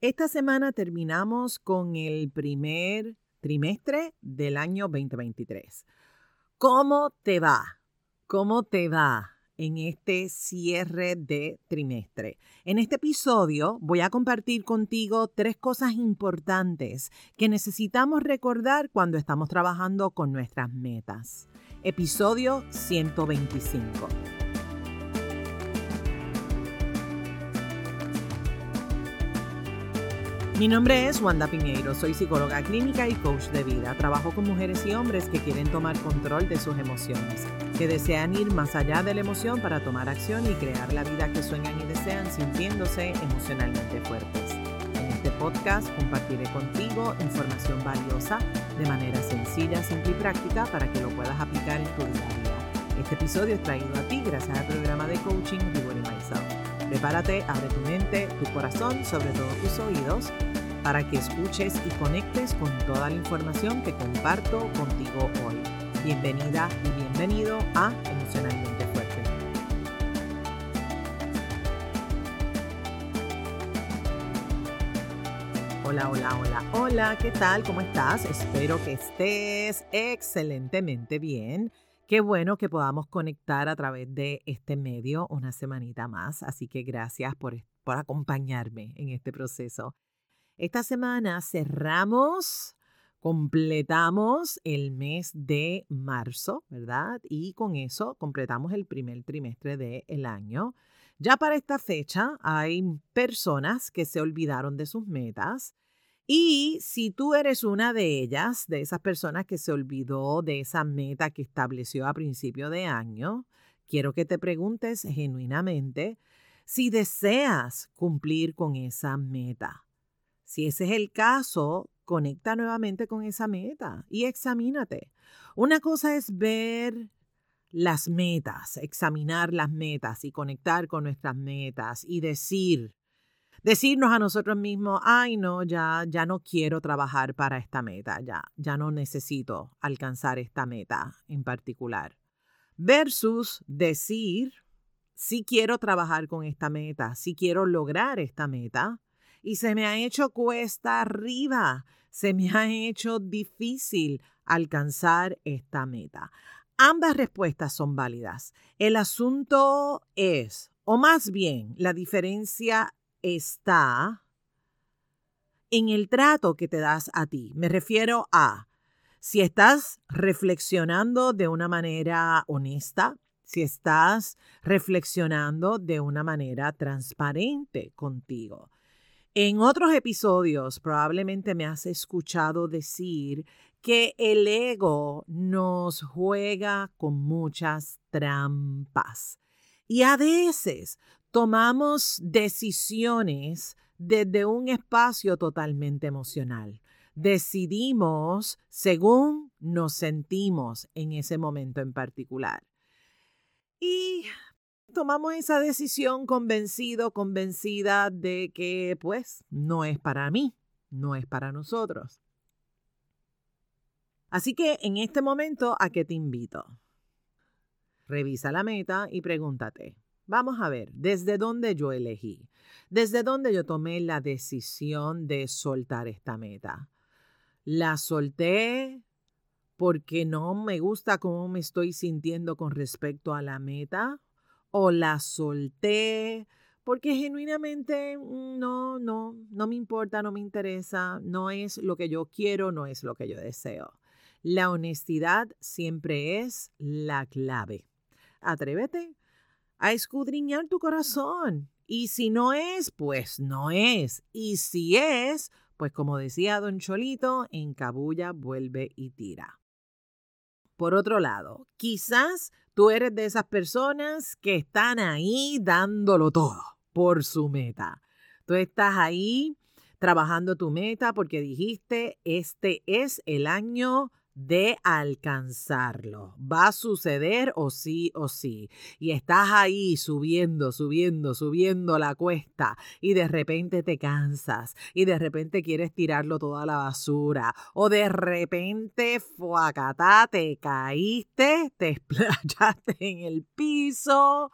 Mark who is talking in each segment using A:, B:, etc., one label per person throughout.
A: Esta semana terminamos con el primer trimestre del año 2023. ¿Cómo te va? ¿Cómo te va en este cierre de trimestre? En este episodio voy a compartir contigo tres cosas importantes que necesitamos recordar cuando estamos trabajando con nuestras metas. Episodio 125. Mi nombre es Wanda Piñeiro, soy psicóloga clínica y coach de vida. Trabajo con mujeres y hombres que quieren tomar control de sus emociones, que desean ir más allá de la emoción para tomar acción y crear la vida que sueñan y desean sintiéndose emocionalmente fuertes. En este podcast compartiré contigo información valiosa de manera sencilla, simple y práctica para que lo puedas aplicar en tu día a día. Este episodio es traído a ti gracias al programa de coaching Rewarding Myself. Prepárate, abre tu mente, tu corazón, sobre todo tus oídos para que escuches y conectes con toda la información que comparto contigo hoy. Bienvenida y bienvenido a Emocionalmente Fuerte. Hola, hola, hola, hola, ¿qué tal? ¿Cómo estás? Espero que estés excelentemente bien. Qué bueno que podamos conectar a través de este medio una semanita más, así que gracias por, por acompañarme en este proceso. Esta semana cerramos, completamos el mes de marzo, ¿verdad? Y con eso completamos el primer trimestre del año. Ya para esta fecha hay personas que se olvidaron de sus metas. Y si tú eres una de ellas, de esas personas que se olvidó de esa meta que estableció a principio de año, quiero que te preguntes genuinamente si deseas cumplir con esa meta. Si ese es el caso, conecta nuevamente con esa meta y examínate. Una cosa es ver las metas, examinar las metas y conectar con nuestras metas y decir, decirnos a nosotros mismos, ay no, ya, ya no quiero trabajar para esta meta, ya, ya no necesito alcanzar esta meta en particular. Versus decir, sí quiero trabajar con esta meta, sí quiero lograr esta meta, y se me ha hecho cuesta arriba, se me ha hecho difícil alcanzar esta meta. Ambas respuestas son válidas. El asunto es, o más bien, la diferencia está en el trato que te das a ti. Me refiero a si estás reflexionando de una manera honesta, si estás reflexionando de una manera transparente contigo. En otros episodios probablemente me has escuchado decir que el ego nos juega con muchas trampas y a veces tomamos decisiones desde un espacio totalmente emocional. Decidimos según nos sentimos en ese momento en particular. Y tomamos esa decisión convencido, convencida de que pues no es para mí, no es para nosotros. Así que en este momento, ¿a qué te invito? Revisa la meta y pregúntate, vamos a ver, ¿desde dónde yo elegí? ¿Desde dónde yo tomé la decisión de soltar esta meta? ¿La solté porque no me gusta cómo me estoy sintiendo con respecto a la meta? O la solté porque genuinamente mm, no, no, no me importa, no me interesa, no es lo que yo quiero, no es lo que yo deseo. La honestidad siempre es la clave. Atrévete a escudriñar tu corazón. Y si no es, pues no es. Y si es, pues como decía don Cholito, en cabulla vuelve y tira. Por otro lado, quizás Tú eres de esas personas que están ahí dándolo todo por su meta. Tú estás ahí trabajando tu meta porque dijiste, este es el año de alcanzarlo. Va a suceder o sí o sí. Y estás ahí subiendo, subiendo, subiendo la cuesta y de repente te cansas y de repente quieres tirarlo toda la basura o de repente fuacatá, te caíste, te explayaste en el piso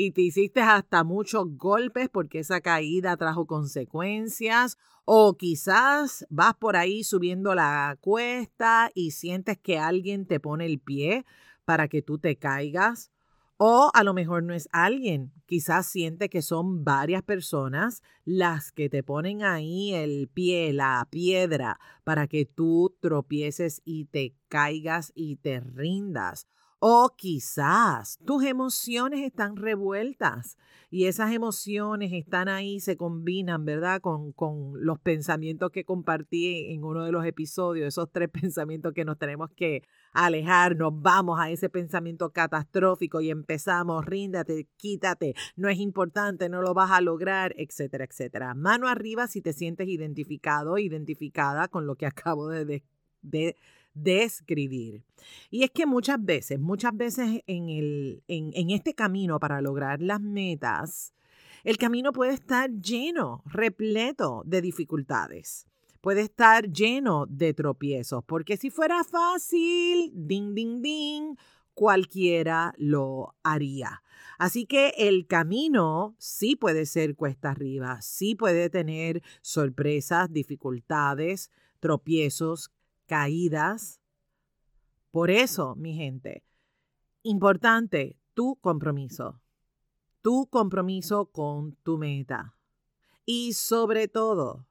A: y te hiciste hasta muchos golpes porque esa caída trajo consecuencias. O quizás vas por ahí subiendo la cuesta y sientes que alguien te pone el pie para que tú te caigas. O a lo mejor no es alguien, quizás siente que son varias personas las que te ponen ahí el pie, la piedra, para que tú tropieces y te caigas y te rindas. O quizás tus emociones están revueltas y esas emociones están ahí, se combinan, ¿verdad? Con, con, los pensamientos que compartí en uno de los episodios, esos tres pensamientos que nos tenemos que alejar, nos vamos a ese pensamiento catastrófico y empezamos, ríndate, quítate, no es importante, no lo vas a lograr, etcétera, etcétera. Mano arriba si te sientes identificado, identificada con lo que acabo de, de describir. Y es que muchas veces, muchas veces en, el, en, en este camino para lograr las metas, el camino puede estar lleno, repleto de dificultades. Puede estar lleno de tropiezos, porque si fuera fácil, ding, ding, ding, cualquiera lo haría. Así que el camino sí puede ser cuesta arriba, sí puede tener sorpresas, dificultades, tropiezos, caídas. Por eso, mi gente, importante tu compromiso, tu compromiso con tu meta. Y sobre todo,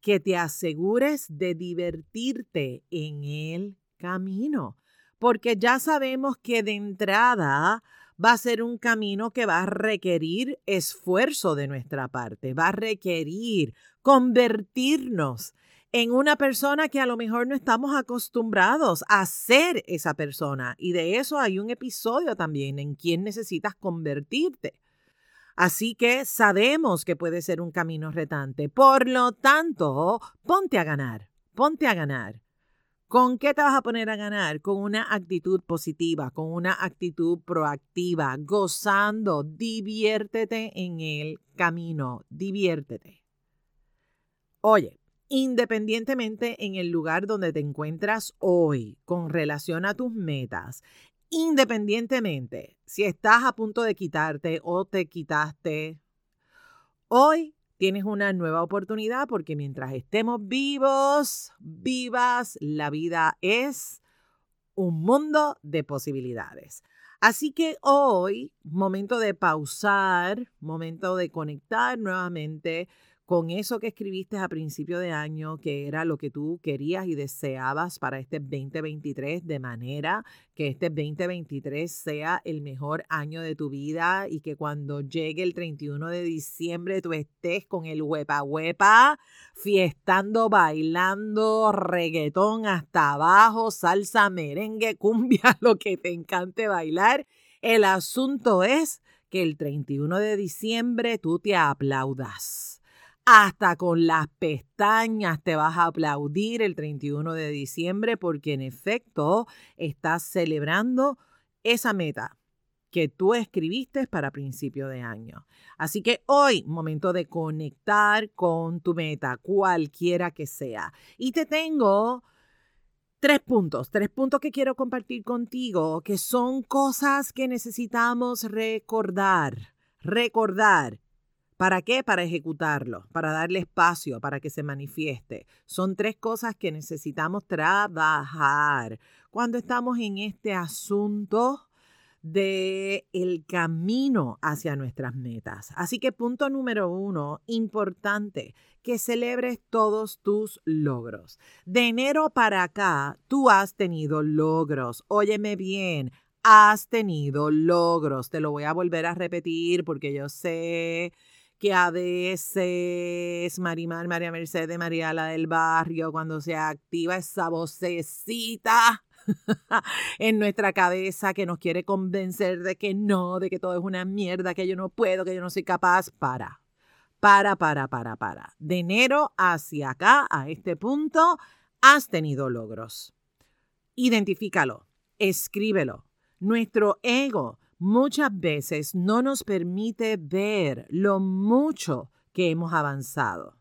A: que te asegures de divertirte en el camino, porque ya sabemos que de entrada va a ser un camino que va a requerir esfuerzo de nuestra parte, va a requerir convertirnos en una persona que a lo mejor no estamos acostumbrados a ser esa persona. Y de eso hay un episodio también en quien necesitas convertirte. Así que sabemos que puede ser un camino retante. Por lo tanto, ponte a ganar, ponte a ganar. ¿Con qué te vas a poner a ganar? Con una actitud positiva, con una actitud proactiva, gozando, diviértete en el camino, diviértete. Oye, independientemente en el lugar donde te encuentras hoy con relación a tus metas, independientemente si estás a punto de quitarte o te quitaste, hoy tienes una nueva oportunidad porque mientras estemos vivos, vivas, la vida es un mundo de posibilidades. Así que hoy, momento de pausar, momento de conectar nuevamente con eso que escribiste a principio de año, que era lo que tú querías y deseabas para este 2023, de manera que este 2023 sea el mejor año de tu vida y que cuando llegue el 31 de diciembre tú estés con el huepa huepa, fiestando, bailando, reggaetón hasta abajo, salsa, merengue, cumbia, lo que te encante bailar. El asunto es que el 31 de diciembre tú te aplaudas hasta con las pestañas te vas a aplaudir el 31 de diciembre porque en efecto estás celebrando esa meta que tú escribiste para principio de año. Así que hoy, momento de conectar con tu meta, cualquiera que sea. Y te tengo tres puntos, tres puntos que quiero compartir contigo, que son cosas que necesitamos recordar, recordar ¿Para qué? Para ejecutarlo, para darle espacio, para que se manifieste. Son tres cosas que necesitamos trabajar cuando estamos en este asunto de el camino hacia nuestras metas. Así que punto número uno, importante, que celebres todos tus logros. De enero para acá, tú has tenido logros. Óyeme bien, has tenido logros. Te lo voy a volver a repetir porque yo sé que a veces Marimar, María Mercedes, María la del barrio, cuando se activa esa vocecita en nuestra cabeza que nos quiere convencer de que no, de que todo es una mierda, que yo no puedo, que yo no soy capaz, para. Para, para, para, para. De enero hacia acá, a este punto, has tenido logros. Identifícalo, escríbelo. Nuestro ego muchas veces no nos permite ver lo mucho que hemos avanzado.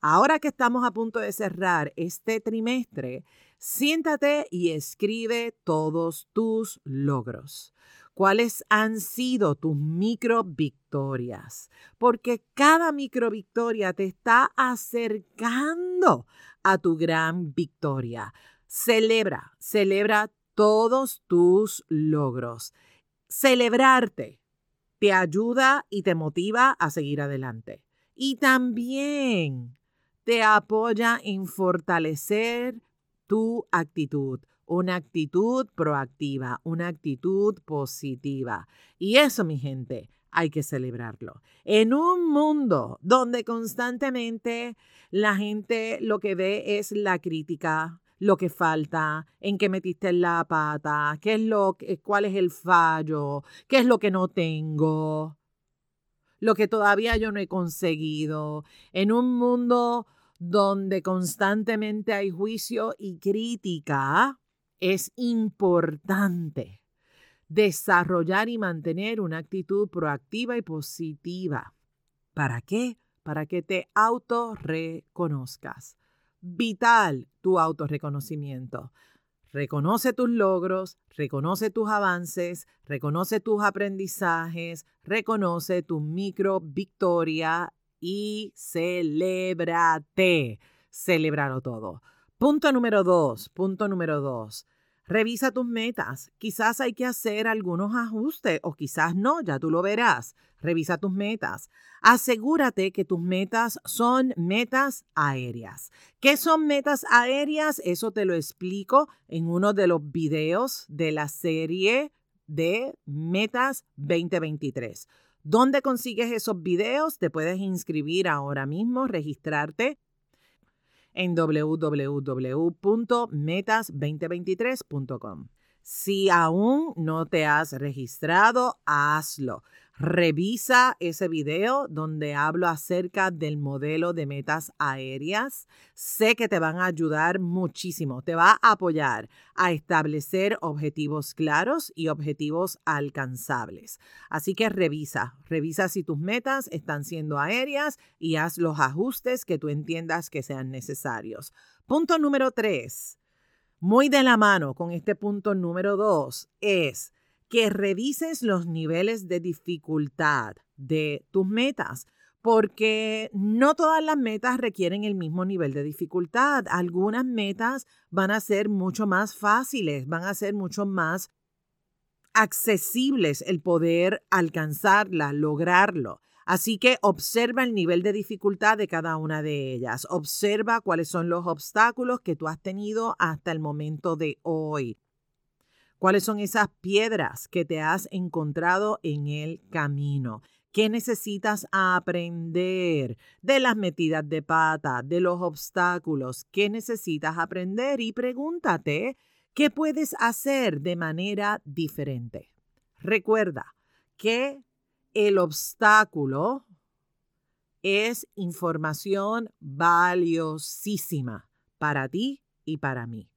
A: Ahora que estamos a punto de cerrar este trimestre, siéntate y escribe todos tus logros. cuáles han sido tus micro victorias, porque cada micro victoria te está acercando a tu gran victoria. Celebra, celebra todos tus logros. Celebrarte te ayuda y te motiva a seguir adelante. Y también te apoya en fortalecer tu actitud, una actitud proactiva, una actitud positiva. Y eso, mi gente, hay que celebrarlo. En un mundo donde constantemente la gente lo que ve es la crítica, lo que falta, en qué metiste la pata, qué es lo, cuál es el fallo, qué es lo que no tengo, lo que todavía yo no he conseguido. En un mundo donde constantemente hay juicio y crítica, es importante desarrollar y mantener una actitud proactiva y positiva. ¿Para qué? Para que te autorreconozcas. Vital tu autorreconocimiento. Reconoce tus logros, reconoce tus avances, reconoce tus aprendizajes, reconoce tu micro victoria y celébrate. Celebralo todo. Punto número dos, punto número dos. Revisa tus metas. Quizás hay que hacer algunos ajustes o quizás no, ya tú lo verás. Revisa tus metas. Asegúrate que tus metas son metas aéreas. ¿Qué son metas aéreas? Eso te lo explico en uno de los videos de la serie de Metas 2023. ¿Dónde consigues esos videos? Te puedes inscribir ahora mismo, registrarte en www.metas2023.com. Si aún no te has registrado, hazlo. Revisa ese video donde hablo acerca del modelo de metas aéreas. Sé que te van a ayudar muchísimo, te va a apoyar a establecer objetivos claros y objetivos alcanzables. Así que revisa, revisa si tus metas están siendo aéreas y haz los ajustes que tú entiendas que sean necesarios. Punto número tres, muy de la mano con este punto número dos, es que revises los niveles de dificultad de tus metas, porque no todas las metas requieren el mismo nivel de dificultad. Algunas metas van a ser mucho más fáciles, van a ser mucho más accesibles el poder alcanzarla, lograrlo. Así que observa el nivel de dificultad de cada una de ellas. Observa cuáles son los obstáculos que tú has tenido hasta el momento de hoy. ¿Cuáles son esas piedras que te has encontrado en el camino? ¿Qué necesitas aprender de las metidas de pata, de los obstáculos? ¿Qué necesitas aprender? Y pregúntate, ¿qué puedes hacer de manera diferente? Recuerda que el obstáculo es información valiosísima para ti y para mí.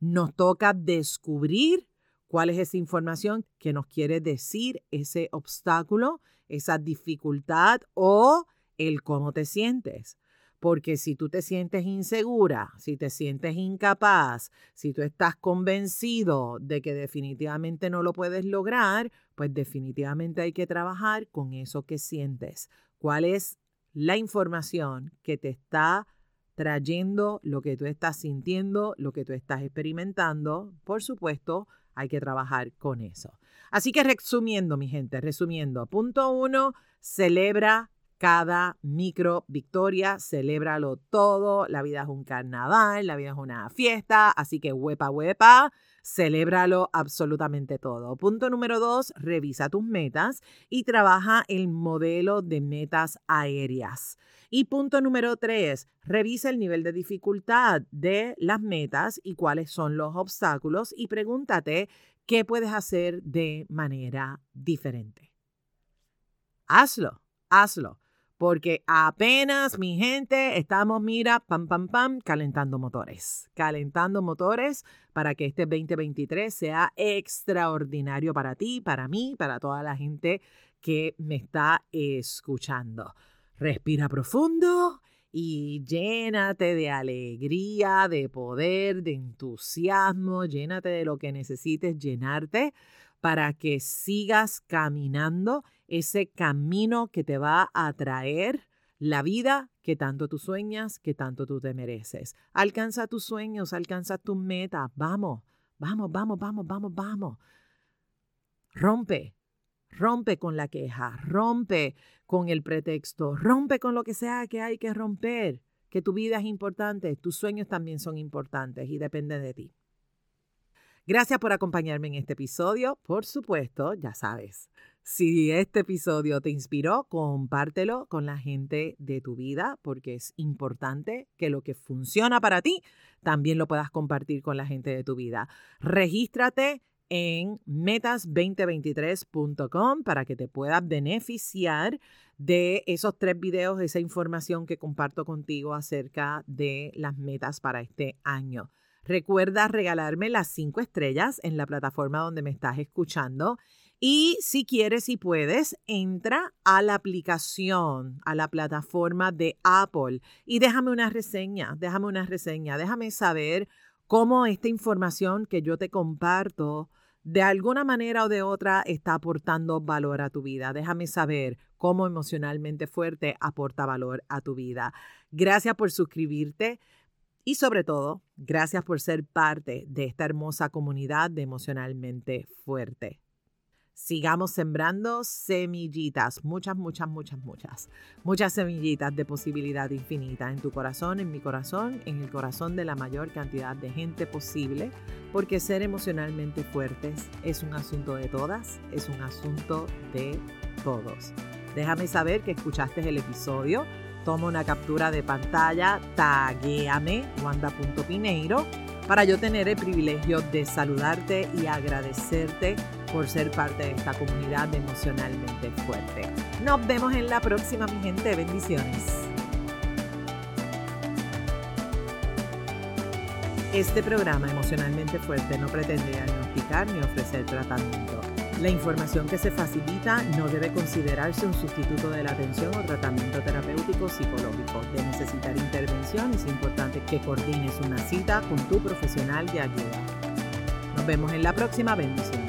A: Nos toca descubrir cuál es esa información que nos quiere decir ese obstáculo, esa dificultad o el cómo te sientes. Porque si tú te sientes insegura, si te sientes incapaz, si tú estás convencido de que definitivamente no lo puedes lograr, pues definitivamente hay que trabajar con eso que sientes. ¿Cuál es la información que te está trayendo lo que tú estás sintiendo, lo que tú estás experimentando? Por supuesto, hay que trabajar con eso. Así que resumiendo, mi gente, resumiendo, punto uno, celebra cada micro victoria, celébralo todo, la vida es un carnaval, la vida es una fiesta, así que huepa, huepa, celébralo absolutamente todo. Punto número dos, revisa tus metas y trabaja el modelo de metas aéreas. Y punto número tres, revisa el nivel de dificultad de las metas y cuáles son los obstáculos y pregúntate qué puedes hacer de manera diferente. Hazlo, hazlo, porque apenas mi gente estamos, mira, pam, pam, pam, calentando motores, calentando motores para que este 2023 sea extraordinario para ti, para mí, para toda la gente que me está escuchando. Respira profundo y llénate de alegría, de poder, de entusiasmo, llénate de lo que necesites llenarte, para que sigas caminando ese camino que te va a traer la vida que tanto tú sueñas, que tanto tú te mereces. Alcanza tus sueños, alcanza tus metas. Vamos, vamos, vamos, vamos, vamos, vamos. Rompe, rompe con la queja, rompe con el pretexto, rompe con lo que sea que hay que romper, que tu vida es importante, tus sueños también son importantes y dependen de ti. Gracias por acompañarme en este episodio. Por supuesto, ya sabes, si este episodio te inspiró, compártelo con la gente de tu vida porque es importante que lo que funciona para ti también lo puedas compartir con la gente de tu vida. Regístrate en metas2023.com para que te puedas beneficiar de esos tres videos, esa información que comparto contigo acerca de las metas para este año. Recuerda regalarme las cinco estrellas en la plataforma donde me estás escuchando. Y si quieres y puedes, entra a la aplicación, a la plataforma de Apple y déjame una reseña, déjame una reseña, déjame saber cómo esta información que yo te comparto de alguna manera o de otra está aportando valor a tu vida. Déjame saber cómo emocionalmente fuerte aporta valor a tu vida. Gracias por suscribirte. Y sobre todo, gracias por ser parte de esta hermosa comunidad de emocionalmente fuerte. Sigamos sembrando semillitas, muchas, muchas, muchas, muchas, muchas semillitas de posibilidad infinita en tu corazón, en mi corazón, en el corazón de la mayor cantidad de gente posible, porque ser emocionalmente fuertes es un asunto de todas, es un asunto de todos. Déjame saber que escuchaste el episodio toma una captura de pantalla, taguéame, wanda.pineiro, para yo tener el privilegio de saludarte y agradecerte por ser parte de esta comunidad emocionalmente fuerte. Nos vemos en la próxima, mi gente. Bendiciones. Este programa emocionalmente fuerte no pretende diagnosticar ni ofrecer tratamiento. La información que se facilita no debe considerarse un sustituto de la atención o tratamiento terapéutico psicológico. De necesitar intervención es importante que coordines una cita con tu profesional de ayuda. Nos vemos en la próxima bendición.